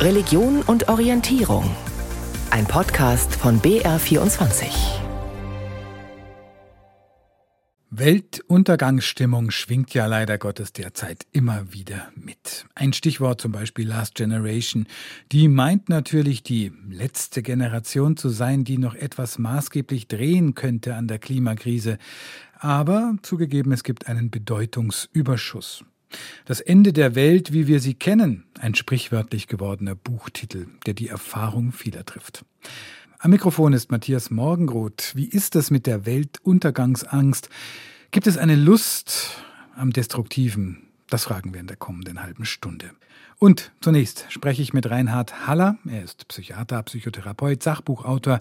Religion und Orientierung. Ein Podcast von BR24. Weltuntergangsstimmung schwingt ja leider Gottes derzeit immer wieder mit. Ein Stichwort zum Beispiel Last Generation. Die meint natürlich die letzte Generation zu sein, die noch etwas maßgeblich drehen könnte an der Klimakrise. Aber zugegeben, es gibt einen Bedeutungsüberschuss. Das Ende der Welt, wie wir sie kennen, ein sprichwörtlich gewordener Buchtitel, der die Erfahrung vieler trifft. Am Mikrofon ist Matthias Morgenroth. Wie ist es mit der Weltuntergangsangst? Gibt es eine Lust am Destruktiven? Das fragen wir in der kommenden halben Stunde. Und zunächst spreche ich mit Reinhard Haller. Er ist Psychiater, Psychotherapeut, Sachbuchautor.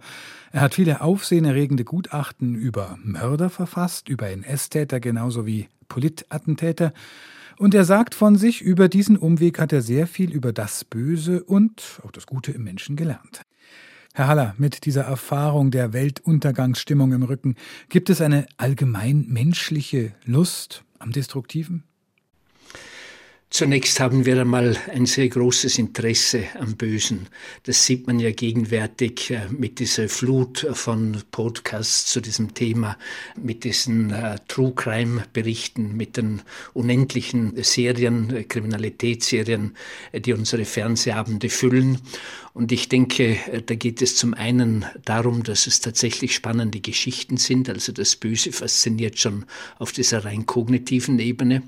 Er hat viele aufsehenerregende Gutachten über Mörder verfasst, über NS-Täter genauso wie Politattentäter. Und er sagt von sich, über diesen Umweg hat er sehr viel über das Böse und auch das Gute im Menschen gelernt. Herr Haller, mit dieser Erfahrung der Weltuntergangsstimmung im Rücken, gibt es eine allgemein menschliche Lust am Destruktiven? Zunächst haben wir einmal ein sehr großes Interesse am Bösen. Das sieht man ja gegenwärtig äh, mit dieser Flut von Podcasts zu diesem Thema, mit diesen uh, True Crime Berichten, mit den unendlichen Serien, äh, Kriminalitätsserien, die unsere Fernsehabende füllen. Und ich denke, da geht es zum einen darum, dass es tatsächlich spannende Geschichten sind. Also das Böse fasziniert schon auf dieser rein kognitiven Ebene.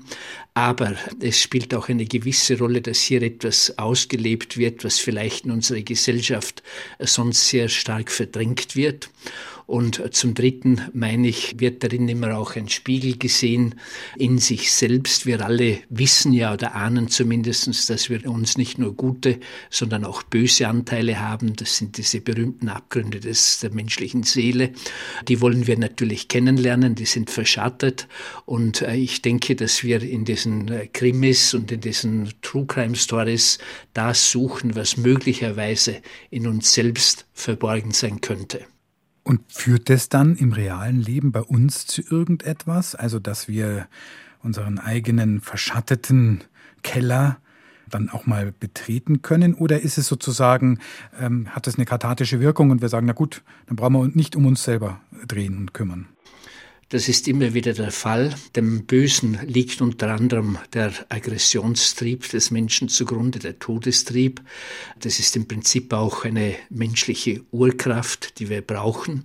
Aber es spielt auch eine gewisse Rolle, dass hier etwas ausgelebt wird, was vielleicht in unserer Gesellschaft sonst sehr stark verdrängt wird. Und zum Dritten, meine ich, wird darin immer auch ein Spiegel gesehen in sich selbst. Wir alle wissen ja oder ahnen zumindest, dass wir uns nicht nur gute, sondern auch böse Anteile haben. Das sind diese berühmten Abgründe des, der menschlichen Seele. Die wollen wir natürlich kennenlernen, die sind verschattet. Und äh, ich denke, dass wir in diesen äh, Krimis und in diesen True Crime Stories das suchen, was möglicherweise in uns selbst verborgen sein könnte. Und führt das dann im realen Leben bei uns zu irgendetwas? Also, dass wir unseren eigenen verschatteten Keller dann auch mal betreten können? Oder ist es sozusagen, ähm, hat es eine kathartische Wirkung und wir sagen, na gut, dann brauchen wir uns nicht um uns selber drehen und kümmern? Das ist immer wieder der Fall. Dem Bösen liegt unter anderem der Aggressionstrieb des Menschen zugrunde, der Todestrieb. Das ist im Prinzip auch eine menschliche Urkraft, die wir brauchen.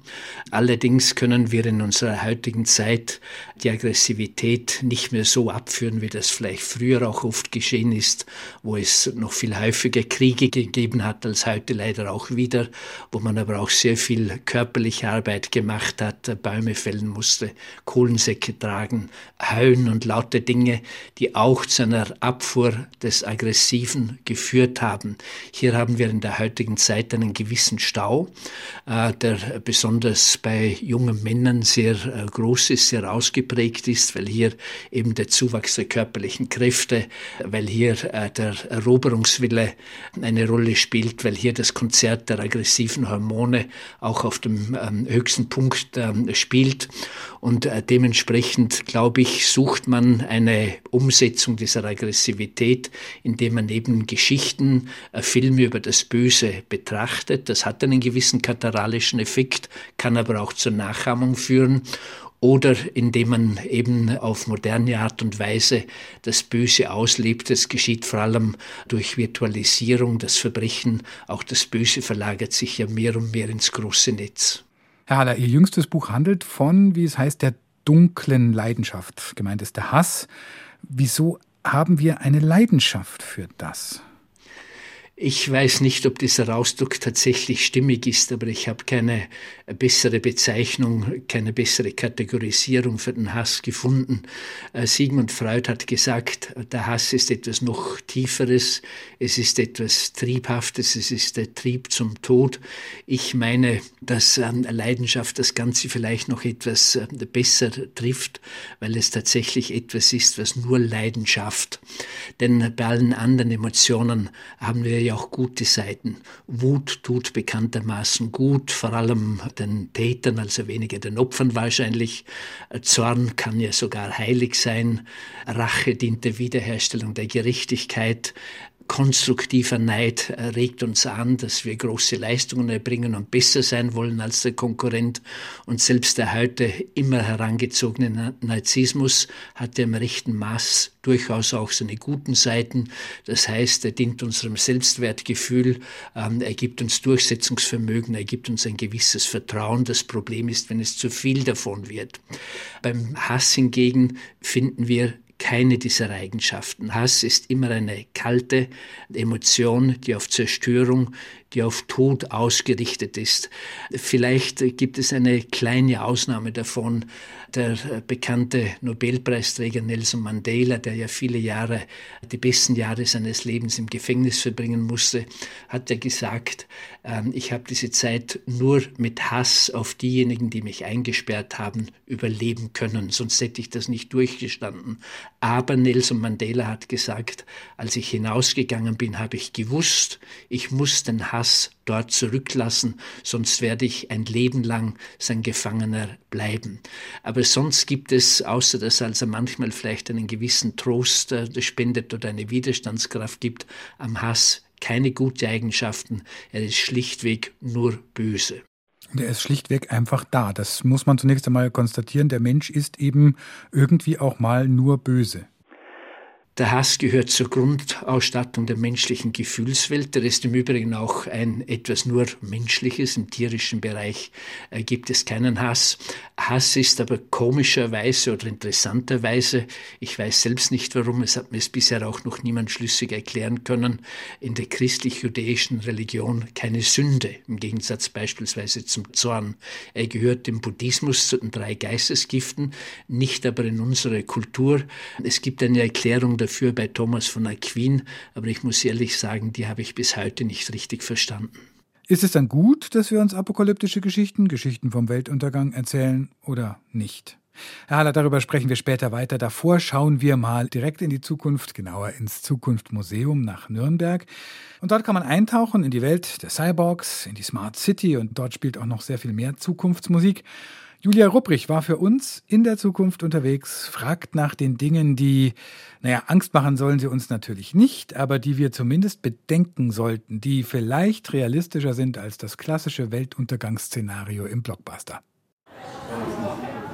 Allerdings können wir in unserer heutigen Zeit die Aggressivität nicht mehr so abführen, wie das vielleicht früher auch oft geschehen ist, wo es noch viel häufiger Kriege gegeben hat als heute leider auch wieder, wo man aber auch sehr viel körperliche Arbeit gemacht hat, Bäume fällen musste Kohlensäcke tragen, Heuen und laute Dinge, die auch zu einer Abfuhr des Aggressiven geführt haben. Hier haben wir in der heutigen Zeit einen gewissen Stau, äh, der besonders bei jungen Männern sehr äh, groß ist, sehr ausgeprägt ist, weil hier eben der Zuwachs der körperlichen Kräfte, weil hier äh, der Eroberungswille eine Rolle spielt, weil hier das Konzert der aggressiven Hormone auch auf dem ähm, höchsten Punkt ähm, spielt. Äh, dementsprechend, glaube ich, sucht man eine Umsetzung dieser Aggressivität, indem man eben Geschichten, äh, Filme über das Böse betrachtet. Das hat einen gewissen kataralischen Effekt, kann aber auch zur Nachahmung führen oder indem man eben auf moderne Art und Weise das Böse auslebt. Das geschieht vor allem durch Virtualisierung. Das Verbrechen, auch das Böse verlagert sich ja mehr und mehr ins große Netz. Herr Haller, Ihr jüngstes Buch handelt von, wie es heißt, der dunklen Leidenschaft. Gemeint ist der Hass. Wieso haben wir eine Leidenschaft für das? Ich weiß nicht, ob dieser Ausdruck tatsächlich stimmig ist, aber ich habe keine bessere Bezeichnung, keine bessere Kategorisierung für den Hass gefunden. Äh, Sigmund Freud hat gesagt, der Hass ist etwas noch Tieferes, es ist etwas Triebhaftes, es ist der Trieb zum Tod. Ich meine, dass Leidenschaft das Ganze vielleicht noch etwas äh, besser trifft, weil es tatsächlich etwas ist, was nur Leidenschaft. Denn bei allen anderen Emotionen haben wir ja auch gute Seiten. Wut tut bekanntermaßen gut, vor allem den Tätern, also weniger den Opfern wahrscheinlich. Zorn kann ja sogar heilig sein. Rache dient der Wiederherstellung der Gerechtigkeit. Konstruktiver Neid regt uns an, dass wir große Leistungen erbringen und besser sein wollen als der Konkurrent. Und selbst der heute immer herangezogene Narzissmus hat im rechten Maß durchaus auch seine guten Seiten. Das heißt, er dient unserem Selbstwertgefühl, ähm, er gibt uns Durchsetzungsvermögen, er gibt uns ein gewisses Vertrauen. Das Problem ist, wenn es zu viel davon wird. Beim Hass hingegen finden wir keine dieser Eigenschaften. Hass ist immer eine kalte Emotion, die auf Zerstörung, die auf Tod ausgerichtet ist. Vielleicht gibt es eine kleine Ausnahme davon. Der bekannte Nobelpreisträger Nelson Mandela, der ja viele Jahre, die besten Jahre seines Lebens im Gefängnis verbringen musste, hat ja gesagt, ähm, ich habe diese Zeit nur mit Hass auf diejenigen, die mich eingesperrt haben, überleben können, sonst hätte ich das nicht durchgestanden. Aber Nelson Mandela hat gesagt, als ich hinausgegangen bin, habe ich gewusst, ich muss den Hass Hass dort zurücklassen, sonst werde ich ein Leben lang sein Gefangener bleiben. Aber sonst gibt es, außer dass also manchmal vielleicht einen gewissen Trost äh, spendet oder eine Widerstandskraft gibt, am Hass keine gute Eigenschaften. Er ist schlichtweg nur böse. Der ist schlichtweg einfach da. Das muss man zunächst einmal konstatieren. Der Mensch ist eben irgendwie auch mal nur böse. Der Hass gehört zur Grundausstattung der menschlichen Gefühlswelt. Der ist im Übrigen auch ein etwas nur menschliches. Im tierischen Bereich äh, gibt es keinen Hass. Hass ist aber komischerweise oder interessanterweise, ich weiß selbst nicht warum, es hat mir es bisher auch noch niemand schlüssig erklären können, in der christlich-jüdischen Religion keine Sünde, im Gegensatz beispielsweise zum Zorn. Er gehört im Buddhismus zu den drei Geistesgiften, nicht aber in unsere Kultur. Es gibt eine Erklärung dafür bei Thomas von Aquin, aber ich muss ehrlich sagen, die habe ich bis heute nicht richtig verstanden. Ist es dann gut, dass wir uns apokalyptische Geschichten, Geschichten vom Weltuntergang erzählen oder nicht? Herr Haller, darüber sprechen wir später weiter. Davor schauen wir mal direkt in die Zukunft, genauer ins Zukunftmuseum nach Nürnberg. Und dort kann man eintauchen in die Welt der Cyborgs, in die Smart City und dort spielt auch noch sehr viel mehr Zukunftsmusik. Julia Rupprich war für uns in der Zukunft unterwegs, fragt nach den Dingen, die, naja, Angst machen sollen sie uns natürlich nicht, aber die wir zumindest bedenken sollten, die vielleicht realistischer sind als das klassische Weltuntergangsszenario im Blockbuster.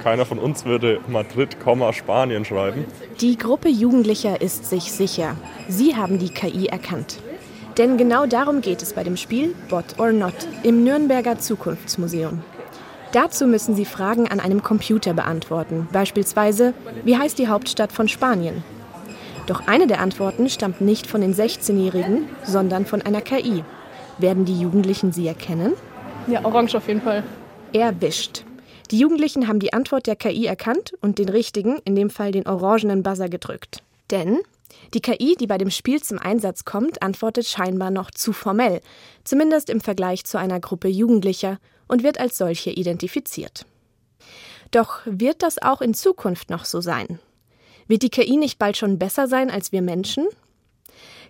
Keiner von uns würde Madrid, Spanien schreiben. Die Gruppe Jugendlicher ist sich sicher. Sie haben die KI erkannt. Denn genau darum geht es bei dem Spiel Bot or Not im Nürnberger Zukunftsmuseum. Dazu müssen Sie Fragen an einem Computer beantworten, beispielsweise, wie heißt die Hauptstadt von Spanien? Doch eine der Antworten stammt nicht von den 16-Jährigen, sondern von einer KI. Werden die Jugendlichen sie erkennen? Ja, orange auf jeden Fall. Erwischt. Die Jugendlichen haben die Antwort der KI erkannt und den richtigen, in dem Fall den orangenen Buzzer gedrückt. Denn die KI, die bei dem Spiel zum Einsatz kommt, antwortet scheinbar noch zu formell, zumindest im Vergleich zu einer Gruppe Jugendlicher und wird als solche identifiziert. Doch wird das auch in Zukunft noch so sein? Wird die KI nicht bald schon besser sein als wir Menschen?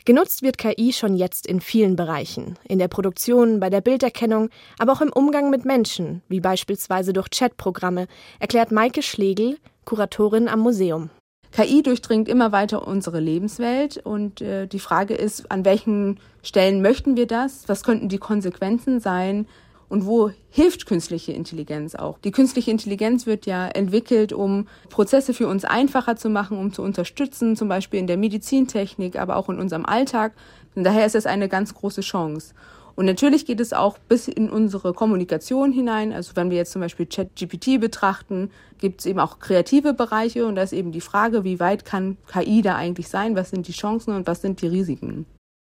Genutzt wird KI schon jetzt in vielen Bereichen, in der Produktion, bei der Bilderkennung, aber auch im Umgang mit Menschen, wie beispielsweise durch Chatprogramme, erklärt Maike Schlegel, Kuratorin am Museum. KI durchdringt immer weiter unsere Lebenswelt und äh, die Frage ist, an welchen Stellen möchten wir das? Was könnten die Konsequenzen sein? Und wo hilft künstliche Intelligenz auch? Die künstliche Intelligenz wird ja entwickelt, um Prozesse für uns einfacher zu machen, um zu unterstützen, zum Beispiel in der Medizintechnik, aber auch in unserem Alltag. Und daher ist es eine ganz große Chance. Und natürlich geht es auch bis in unsere Kommunikation hinein. Also wenn wir jetzt zum Beispiel ChatGPT betrachten, gibt es eben auch kreative Bereiche und da ist eben die Frage, wie weit kann KI da eigentlich sein? Was sind die Chancen und was sind die Risiken?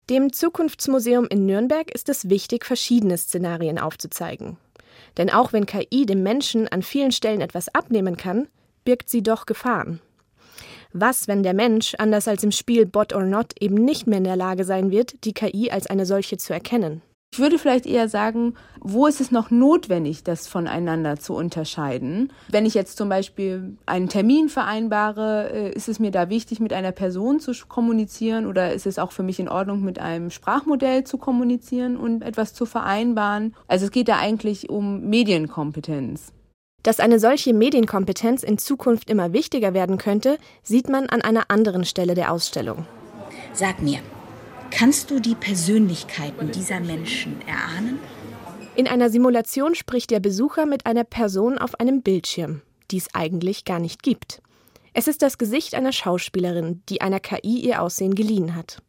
Dem Zukunftsmuseum in Nürnberg ist es wichtig, verschiedene Szenarien aufzuzeigen. Denn auch wenn KI dem Menschen an vielen Stellen etwas abnehmen kann, birgt sie doch Gefahren. Was, wenn der Mensch, anders als im Spiel Bot or Not, eben nicht mehr in der Lage sein wird, die KI als eine solche zu erkennen? Ich würde vielleicht eher sagen, wo ist es noch notwendig, das voneinander zu unterscheiden? Wenn ich jetzt zum Beispiel einen Termin vereinbare, äh, ist es mir da wichtig, mit einer Person zu kommunizieren oder ist es auch für mich in Ordnung, mit einem Sprachmodell zu kommunizieren und etwas zu vereinbaren? Also es geht da eigentlich um Medienkompetenz. Dass eine solche Medienkompetenz in Zukunft immer wichtiger werden könnte, sieht man an einer anderen Stelle der Ausstellung. Sag mir, Kannst du die Persönlichkeiten dieser Menschen erahnen? In einer Simulation spricht der Besucher mit einer Person auf einem Bildschirm, die es eigentlich gar nicht gibt. Es ist das Gesicht einer Schauspielerin, die einer KI ihr Aussehen geliehen hat.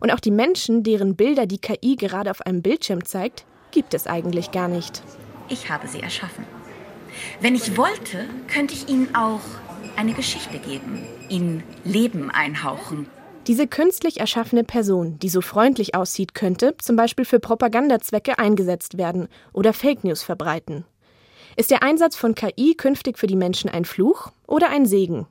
Und auch die Menschen, deren Bilder die KI gerade auf einem Bildschirm zeigt, gibt es eigentlich gar nicht. Ich habe sie erschaffen. Wenn ich wollte, könnte ich ihnen auch eine Geschichte geben, ihnen Leben einhauchen. Diese künstlich erschaffene Person, die so freundlich aussieht, könnte zum Beispiel für Propagandazwecke eingesetzt werden oder Fake News verbreiten. Ist der Einsatz von KI künftig für die Menschen ein Fluch oder ein Segen?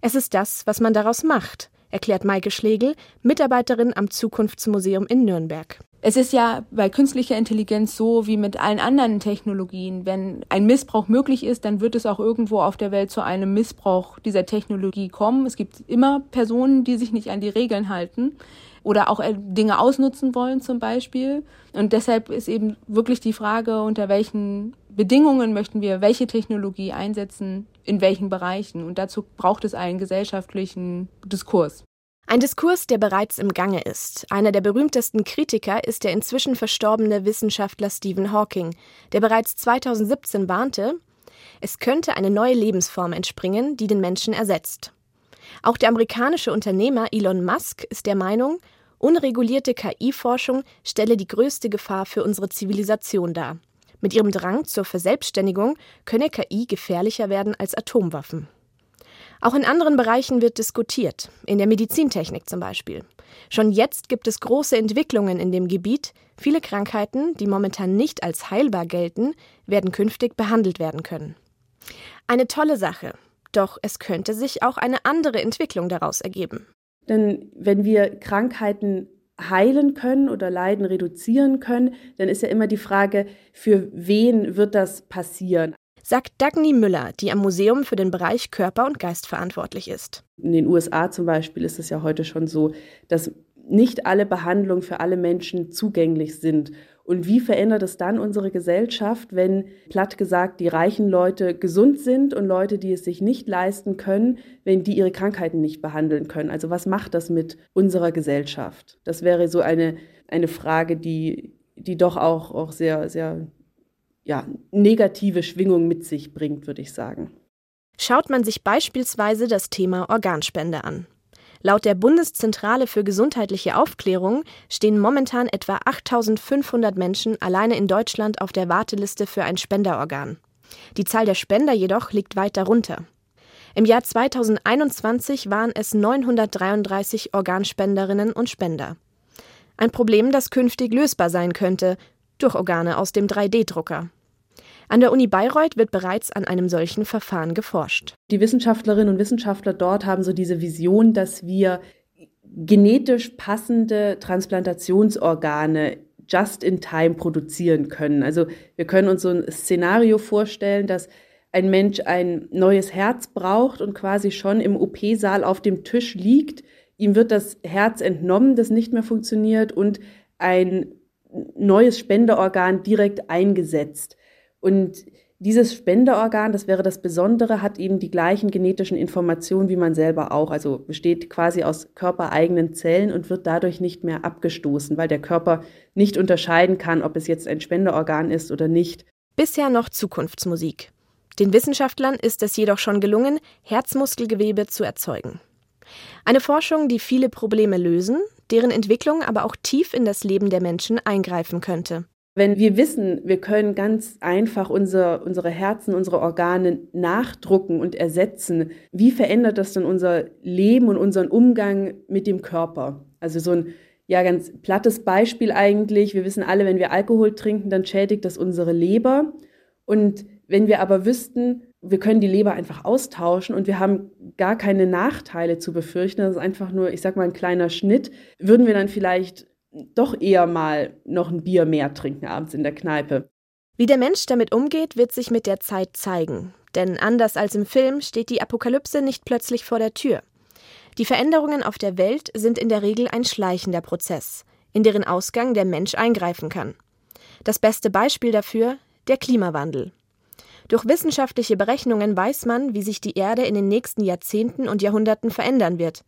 Es ist das, was man daraus macht, erklärt Maike Schlegel, Mitarbeiterin am Zukunftsmuseum in Nürnberg. Es ist ja bei künstlicher Intelligenz so wie mit allen anderen Technologien. Wenn ein Missbrauch möglich ist, dann wird es auch irgendwo auf der Welt zu einem Missbrauch dieser Technologie kommen. Es gibt immer Personen, die sich nicht an die Regeln halten oder auch äh, Dinge ausnutzen wollen zum Beispiel. Und deshalb ist eben wirklich die Frage, unter welchen Bedingungen möchten wir welche Technologie einsetzen, in welchen Bereichen. Und dazu braucht es einen gesellschaftlichen Diskurs. Ein Diskurs, der bereits im Gange ist. Einer der berühmtesten Kritiker ist der inzwischen verstorbene Wissenschaftler Stephen Hawking, der bereits 2017 warnte, es könnte eine neue Lebensform entspringen, die den Menschen ersetzt. Auch der amerikanische Unternehmer Elon Musk ist der Meinung, unregulierte KI-Forschung stelle die größte Gefahr für unsere Zivilisation dar. Mit ihrem Drang zur Verselbstständigung könne KI gefährlicher werden als Atomwaffen. Auch in anderen Bereichen wird diskutiert, in der Medizintechnik zum Beispiel. Schon jetzt gibt es große Entwicklungen in dem Gebiet. Viele Krankheiten, die momentan nicht als heilbar gelten, werden künftig behandelt werden können. Eine tolle Sache. Doch es könnte sich auch eine andere Entwicklung daraus ergeben. Denn wenn wir Krankheiten heilen können oder Leiden reduzieren können, dann ist ja immer die Frage, für wen wird das passieren? Sagt Dagny Müller, die am Museum für den Bereich Körper und Geist verantwortlich ist. In den USA zum Beispiel ist es ja heute schon so, dass nicht alle Behandlungen für alle Menschen zugänglich sind. Und wie verändert es dann unsere Gesellschaft, wenn, platt gesagt, die reichen Leute gesund sind und Leute, die es sich nicht leisten können, wenn die ihre Krankheiten nicht behandeln können? Also was macht das mit unserer Gesellschaft? Das wäre so eine, eine Frage, die, die doch auch, auch sehr, sehr ja, negative Schwingung mit sich bringt, würde ich sagen. Schaut man sich beispielsweise das Thema Organspende an. Laut der Bundeszentrale für gesundheitliche Aufklärung stehen momentan etwa 8500 Menschen alleine in Deutschland auf der Warteliste für ein Spenderorgan. Die Zahl der Spender jedoch liegt weit darunter. Im Jahr 2021 waren es 933 Organspenderinnen und Spender. Ein Problem, das künftig lösbar sein könnte durch Organe aus dem 3D-Drucker. An der Uni Bayreuth wird bereits an einem solchen Verfahren geforscht. Die Wissenschaftlerinnen und Wissenschaftler dort haben so diese Vision, dass wir genetisch passende Transplantationsorgane just in time produzieren können. Also wir können uns so ein Szenario vorstellen, dass ein Mensch ein neues Herz braucht und quasi schon im OP-Saal auf dem Tisch liegt. Ihm wird das Herz entnommen, das nicht mehr funktioniert und ein neues Spenderorgan direkt eingesetzt. Und dieses Spenderorgan, das wäre das Besondere, hat eben die gleichen genetischen Informationen wie man selber auch. Also besteht quasi aus körpereigenen Zellen und wird dadurch nicht mehr abgestoßen, weil der Körper nicht unterscheiden kann, ob es jetzt ein Spenderorgan ist oder nicht. Bisher noch Zukunftsmusik. Den Wissenschaftlern ist es jedoch schon gelungen, Herzmuskelgewebe zu erzeugen. Eine Forschung, die viele Probleme lösen, deren Entwicklung aber auch tief in das Leben der Menschen eingreifen könnte. Wenn wir wissen, wir können ganz einfach unser, unsere Herzen, unsere Organe nachdrucken und ersetzen, wie verändert das dann unser Leben und unseren Umgang mit dem Körper? Also so ein ja ganz plattes Beispiel eigentlich. Wir wissen alle, wenn wir Alkohol trinken, dann schädigt das unsere Leber. Und wenn wir aber wüssten, wir können die Leber einfach austauschen und wir haben gar keine Nachteile zu befürchten, das ist einfach nur, ich sag mal, ein kleiner Schnitt, würden wir dann vielleicht doch eher mal noch ein Bier mehr trinken abends in der Kneipe. Wie der Mensch damit umgeht, wird sich mit der Zeit zeigen. Denn anders als im Film steht die Apokalypse nicht plötzlich vor der Tür. Die Veränderungen auf der Welt sind in der Regel ein schleichender Prozess, in deren Ausgang der Mensch eingreifen kann. Das beste Beispiel dafür der Klimawandel. Durch wissenschaftliche Berechnungen weiß man, wie sich die Erde in den nächsten Jahrzehnten und Jahrhunderten verändern wird.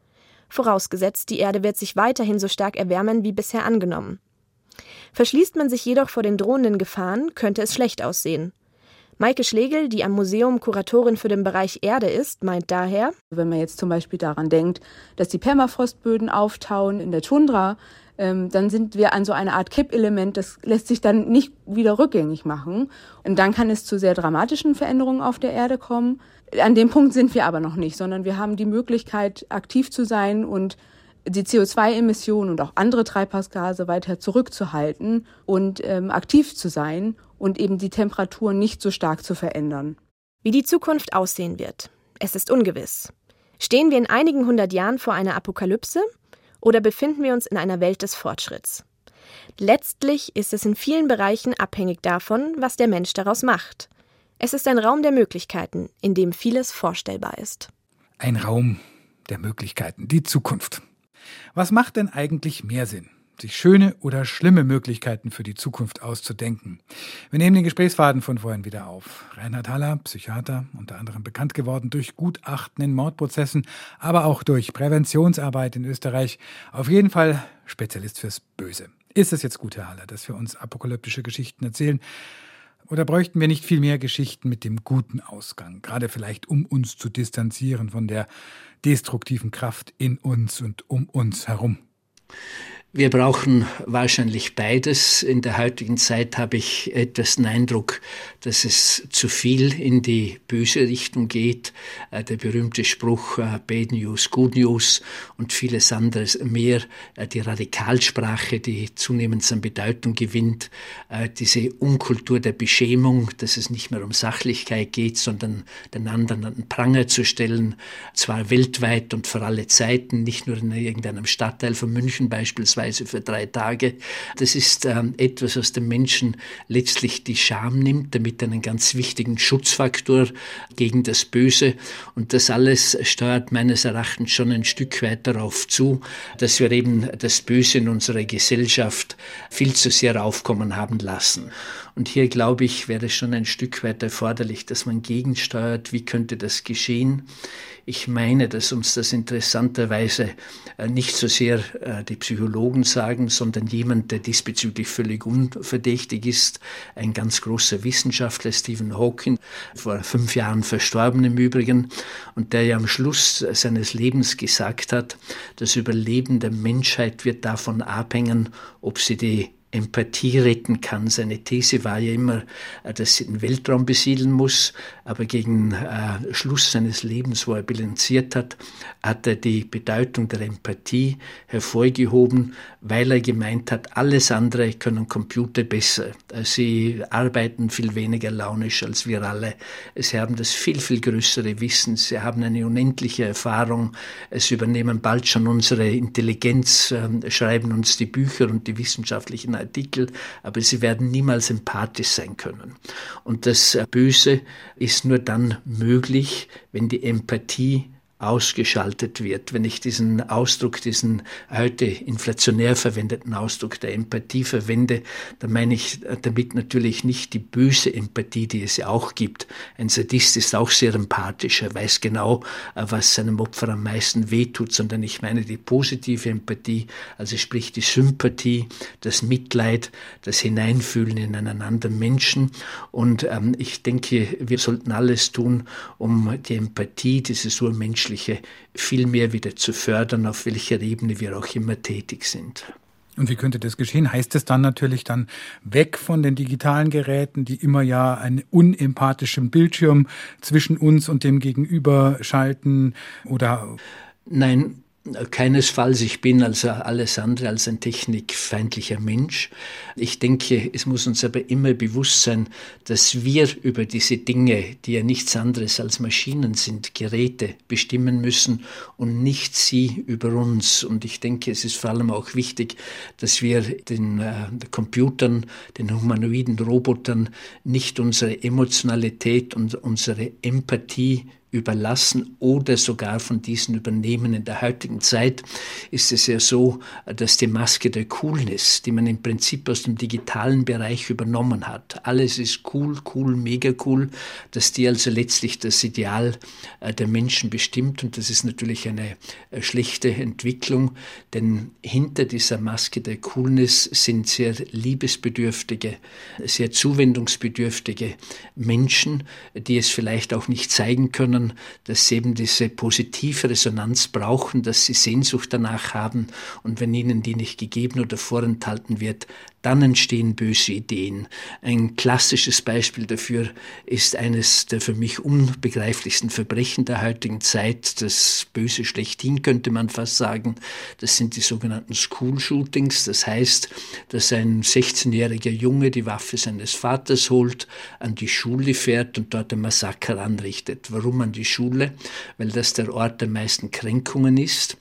vorausgesetzt, die Erde wird sich weiterhin so stark erwärmen wie bisher angenommen. Verschließt man sich jedoch vor den drohenden Gefahren, könnte es schlecht aussehen. Maike Schlegel, die am Museum Kuratorin für den Bereich Erde ist, meint daher, wenn man jetzt zum Beispiel daran denkt, dass die Permafrostböden auftauen in der Tundra, ähm, dann sind wir an so einer Art Kippelement, das lässt sich dann nicht wieder rückgängig machen. Und dann kann es zu sehr dramatischen Veränderungen auf der Erde kommen. An dem Punkt sind wir aber noch nicht, sondern wir haben die Möglichkeit, aktiv zu sein und die CO2-Emissionen und auch andere Treibhausgase weiter zurückzuhalten und ähm, aktiv zu sein und eben die Temperatur nicht so stark zu verändern. Wie die Zukunft aussehen wird, es ist ungewiss. Stehen wir in einigen hundert Jahren vor einer Apokalypse oder befinden wir uns in einer Welt des Fortschritts? Letztlich ist es in vielen Bereichen abhängig davon, was der Mensch daraus macht. Es ist ein Raum der Möglichkeiten, in dem vieles vorstellbar ist. Ein Raum der Möglichkeiten, die Zukunft. Was macht denn eigentlich mehr Sinn? Sich schöne oder schlimme Möglichkeiten für die Zukunft auszudenken. Wir nehmen den Gesprächsfaden von vorhin wieder auf. Reinhard Haller, Psychiater, unter anderem bekannt geworden durch Gutachten in Mordprozessen, aber auch durch Präventionsarbeit in Österreich. Auf jeden Fall Spezialist fürs Böse. Ist es jetzt gut, Herr Haller, dass wir uns apokalyptische Geschichten erzählen? Oder bräuchten wir nicht viel mehr Geschichten mit dem guten Ausgang, gerade vielleicht um uns zu distanzieren von der destruktiven Kraft in uns und um uns herum? Wir brauchen wahrscheinlich beides. In der heutigen Zeit habe ich etwas den Eindruck, dass es zu viel in die böse Richtung geht. Äh, der berühmte Spruch äh, Bad News, Good News und vieles anderes mehr. Äh, die Radikalsprache, die zunehmend an Bedeutung gewinnt. Diese Unkultur der Beschämung, dass es nicht mehr um Sachlichkeit geht, sondern den anderen an den Pranger zu stellen. Zwar weltweit und für alle Zeiten, nicht nur in irgendeinem Stadtteil von München beispielsweise, beispielsweise für drei Tage. Das ist ähm, etwas, was dem Menschen letztlich die Scham nimmt, damit einen ganz wichtigen Schutzfaktor gegen das Böse. Und das alles steuert meines Erachtens schon ein Stück weit darauf zu, dass wir eben das Böse in unserer Gesellschaft viel zu sehr aufkommen haben lassen. Und hier, glaube ich, wäre es schon ein Stück weit erforderlich, dass man gegensteuert. Wie könnte das geschehen? Ich meine, dass uns das interessanterweise äh, nicht so sehr äh, die Psychologen sagen, sondern jemand, der diesbezüglich völlig unverdächtig ist, ein ganz großer Wissenschaftler, Stephen Hawking, vor fünf Jahren verstorben im Übrigen, und der ja am Schluss seines Lebens gesagt hat, das Überleben der Menschheit wird davon abhängen, ob sie die Empathie retten kann. Seine These war ja immer, äh, dass sie den Weltraum besiedeln muss, aber gegen äh, Schluss seines Lebens, wo er bilanziert hat, hat er die Bedeutung der Empathie hervorgehoben, weil er gemeint hat, alles andere können Computer besser. Sie arbeiten viel weniger launisch als wir alle. Sie haben das viel, viel größere Wissen. Sie haben eine unendliche Erfahrung. Sie übernehmen bald schon unsere Intelligenz, äh, schreiben uns die Bücher und die wissenschaftlichen Artikel, aber sie werden niemals empathisch sein können. Und das Böse ist nur dann möglich, wenn die Empathie ausgeschaltet wird. Wenn ich diesen Ausdruck, diesen heute inflationär verwendeten Ausdruck der Empathie verwende, dann meine ich damit natürlich nicht die böse Empathie, die es ja auch gibt. Ein Sadist ist auch sehr empathisch, er weiß genau, was seinem Opfer am meisten wehtut, sondern ich meine die positive Empathie, also sprich die Sympathie, das Mitleid, das Hineinfühlen in einen anderen Menschen. Und ähm, ich denke, wir sollten alles tun, um die Empathie, dieses Urmensch Menschliche viel mehr wieder zu fördern, auf welcher Ebene wir auch immer tätig sind. Und wie könnte das geschehen? Heißt es dann natürlich dann weg von den digitalen Geräten, die immer ja einen unempathischen Bildschirm zwischen uns und dem Gegenüber schalten oder? Nein, Keinesfalls, ich bin also alles andere als ein technikfeindlicher Mensch. Ich denke, es muss uns aber immer bewusst sein, dass wir über diese Dinge, die ja nichts anderes als Maschinen sind, Geräte bestimmen müssen und nicht sie über uns. Und ich denke, es ist vor allem auch wichtig, dass wir den äh, Computern, den humanoiden Robotern nicht unsere Emotionalität und unsere Empathie überlassen oder sogar von diesen übernehmen. In der heutigen Zeit ist es ja so, dass die Maske der Coolness, die man im Prinzip aus dem digitalen Bereich übernommen hat, alles ist cool, cool, mega cool, dass die also letztlich das Ideal äh, der Menschen bestimmt und das ist natürlich eine äh, schlechte Entwicklung, denn hinter dieser Maske der Coolness sind sehr liebesbedürftige, sehr zuwendungsbedürftige Menschen, die es vielleicht auch nicht zeigen können, dass sie eben diese positive Resonanz brauchen, dass sie Sehnsucht danach haben und wenn ihnen die nicht gegeben oder vorenthalten wird, dann entstehen böse Ideen. Ein klassisches Beispiel dafür ist eines der für mich unbegreiflichsten Verbrechen der heutigen Zeit, das Böse schlechthin könnte man fast sagen. Das sind die sogenannten School Shootings. Das heißt, dass ein 16-jähriger Junge die Waffe seines Vaters holt, an die Schule fährt und dort ein Massaker anrichtet. Warum an die Schule? Weil das der Ort der meisten Kränkungen ist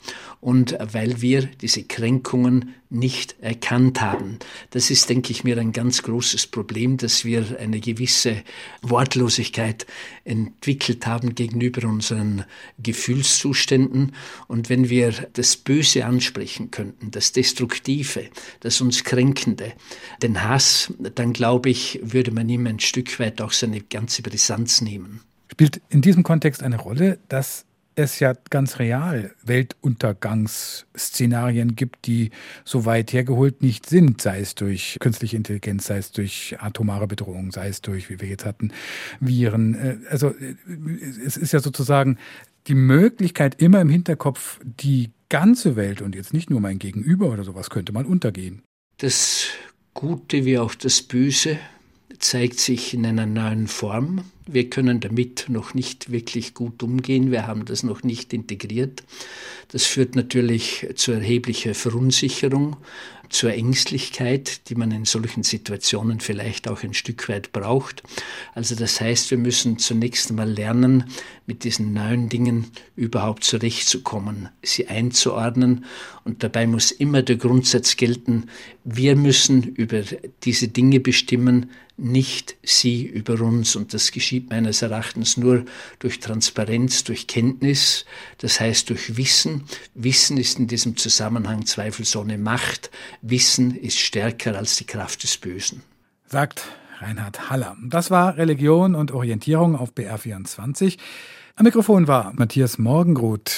und weil wir diese Kränkungen nicht erkannt haben. Das ist, denke ich mir, ein ganz großes Problem, dass wir eine gewisse Wortlosigkeit entwickelt haben gegenüber unseren Gefühlszuständen. Und wenn wir das Böse ansprechen könnten, das Destruktive, das uns Kränkende, den Hass, dann glaube ich, würde man ihm ein Stück weit auch seine ganze Brisanz nehmen. Spielt in diesem Kontext eine Rolle, dass es ja ganz real Weltuntergangsszenarien gibt, die so weit hergeholt nicht sind, sei es durch künstliche Intelligenz, sei es durch atomare Bedrohung, sei es durch, wie wir jetzt hatten, Viren. Äh, also äh, es ist ja sozusagen die Möglichkeit immer im Hinterkopf, die ganze Welt und jetzt nicht nur mein Gegenüber oder sowas könnte mal untergehen. Das Gute wie auch das Böse zeigt sich in einer neuen Form. Wir können damit noch nicht wirklich gut umgehen. Wir haben das noch nicht integriert. Das führt natürlich zu erheblicher Verunsicherung, zur Ängstlichkeit, die man in solchen Situationen vielleicht auch ein Stück weit braucht. Also das heißt, wir müssen zunächst einmal lernen, mit diesen neuen Dingen überhaupt zurechtzukommen, sie einzuordnen. Und dabei muss immer der Grundsatz gelten, wir müssen über diese Dinge bestimmen, nicht sie über uns. Und das geschieht meines Erachtens nur durch Transparenz, durch Kenntnis, das heißt durch Wissen. Wissen ist in diesem Zusammenhang zweifelsohne Macht. Wissen ist stärker als die Kraft des Bösen. Sagt Reinhard Haller. Das war Religion und Orientierung auf BR24. Am Mikrofon war Matthias Morgenroth.